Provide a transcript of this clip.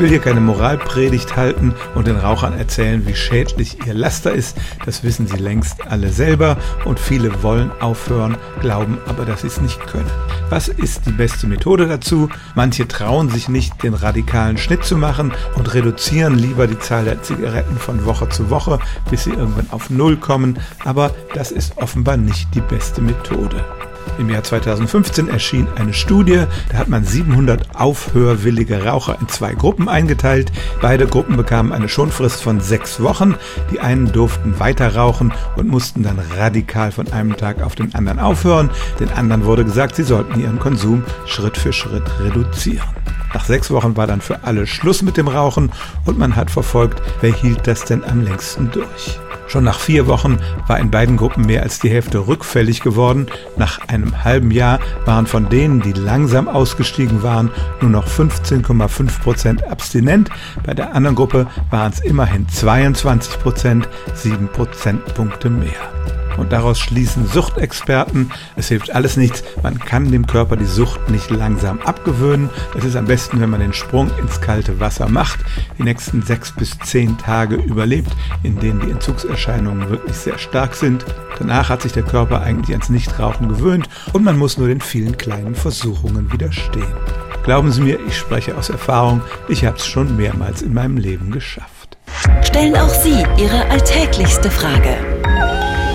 will hier keine Moralpredigt halten und den Rauchern erzählen, wie schädlich ihr Laster ist. Das wissen sie längst alle selber und viele wollen aufhören, glauben aber, dass sie es nicht können. Was ist die beste Methode dazu? Manche trauen sich nicht, den radikalen Schnitt zu machen und reduzieren lieber die Zahl der Zigaretten von Woche zu Woche, bis sie irgendwann auf Null kommen. Aber das ist offenbar nicht die beste Methode. Im Jahr 2015 erschien eine Studie, da hat man 700 aufhörwillige Raucher in zwei Gruppen eingeteilt. Beide Gruppen bekamen eine Schonfrist von sechs Wochen. Die einen durften weiter rauchen und mussten dann radikal von einem Tag auf den anderen aufhören. Den anderen wurde gesagt, sie sollten ihren Konsum Schritt für Schritt reduzieren. Nach sechs Wochen war dann für alle Schluss mit dem Rauchen und man hat verfolgt, wer hielt das denn am längsten durch. Schon nach vier Wochen war in beiden Gruppen mehr als die Hälfte rückfällig geworden. Nach einem halben Jahr waren von denen, die langsam ausgestiegen waren, nur noch 15,5 Prozent abstinent. Bei der anderen Gruppe waren es immerhin 22 Prozent, sieben Prozentpunkte mehr. Und daraus schließen Suchtexperten, es hilft alles nichts, man kann dem Körper die Sucht nicht langsam abgewöhnen. Es ist am besten, wenn man den Sprung ins kalte Wasser macht, die nächsten sechs bis zehn Tage überlebt, in denen die Entzugserscheinungen wirklich sehr stark sind. Danach hat sich der Körper eigentlich ans Nichtrauchen gewöhnt und man muss nur den vielen kleinen Versuchungen widerstehen. Glauben Sie mir, ich spreche aus Erfahrung, ich habe es schon mehrmals in meinem Leben geschafft. Stellen auch Sie Ihre alltäglichste Frage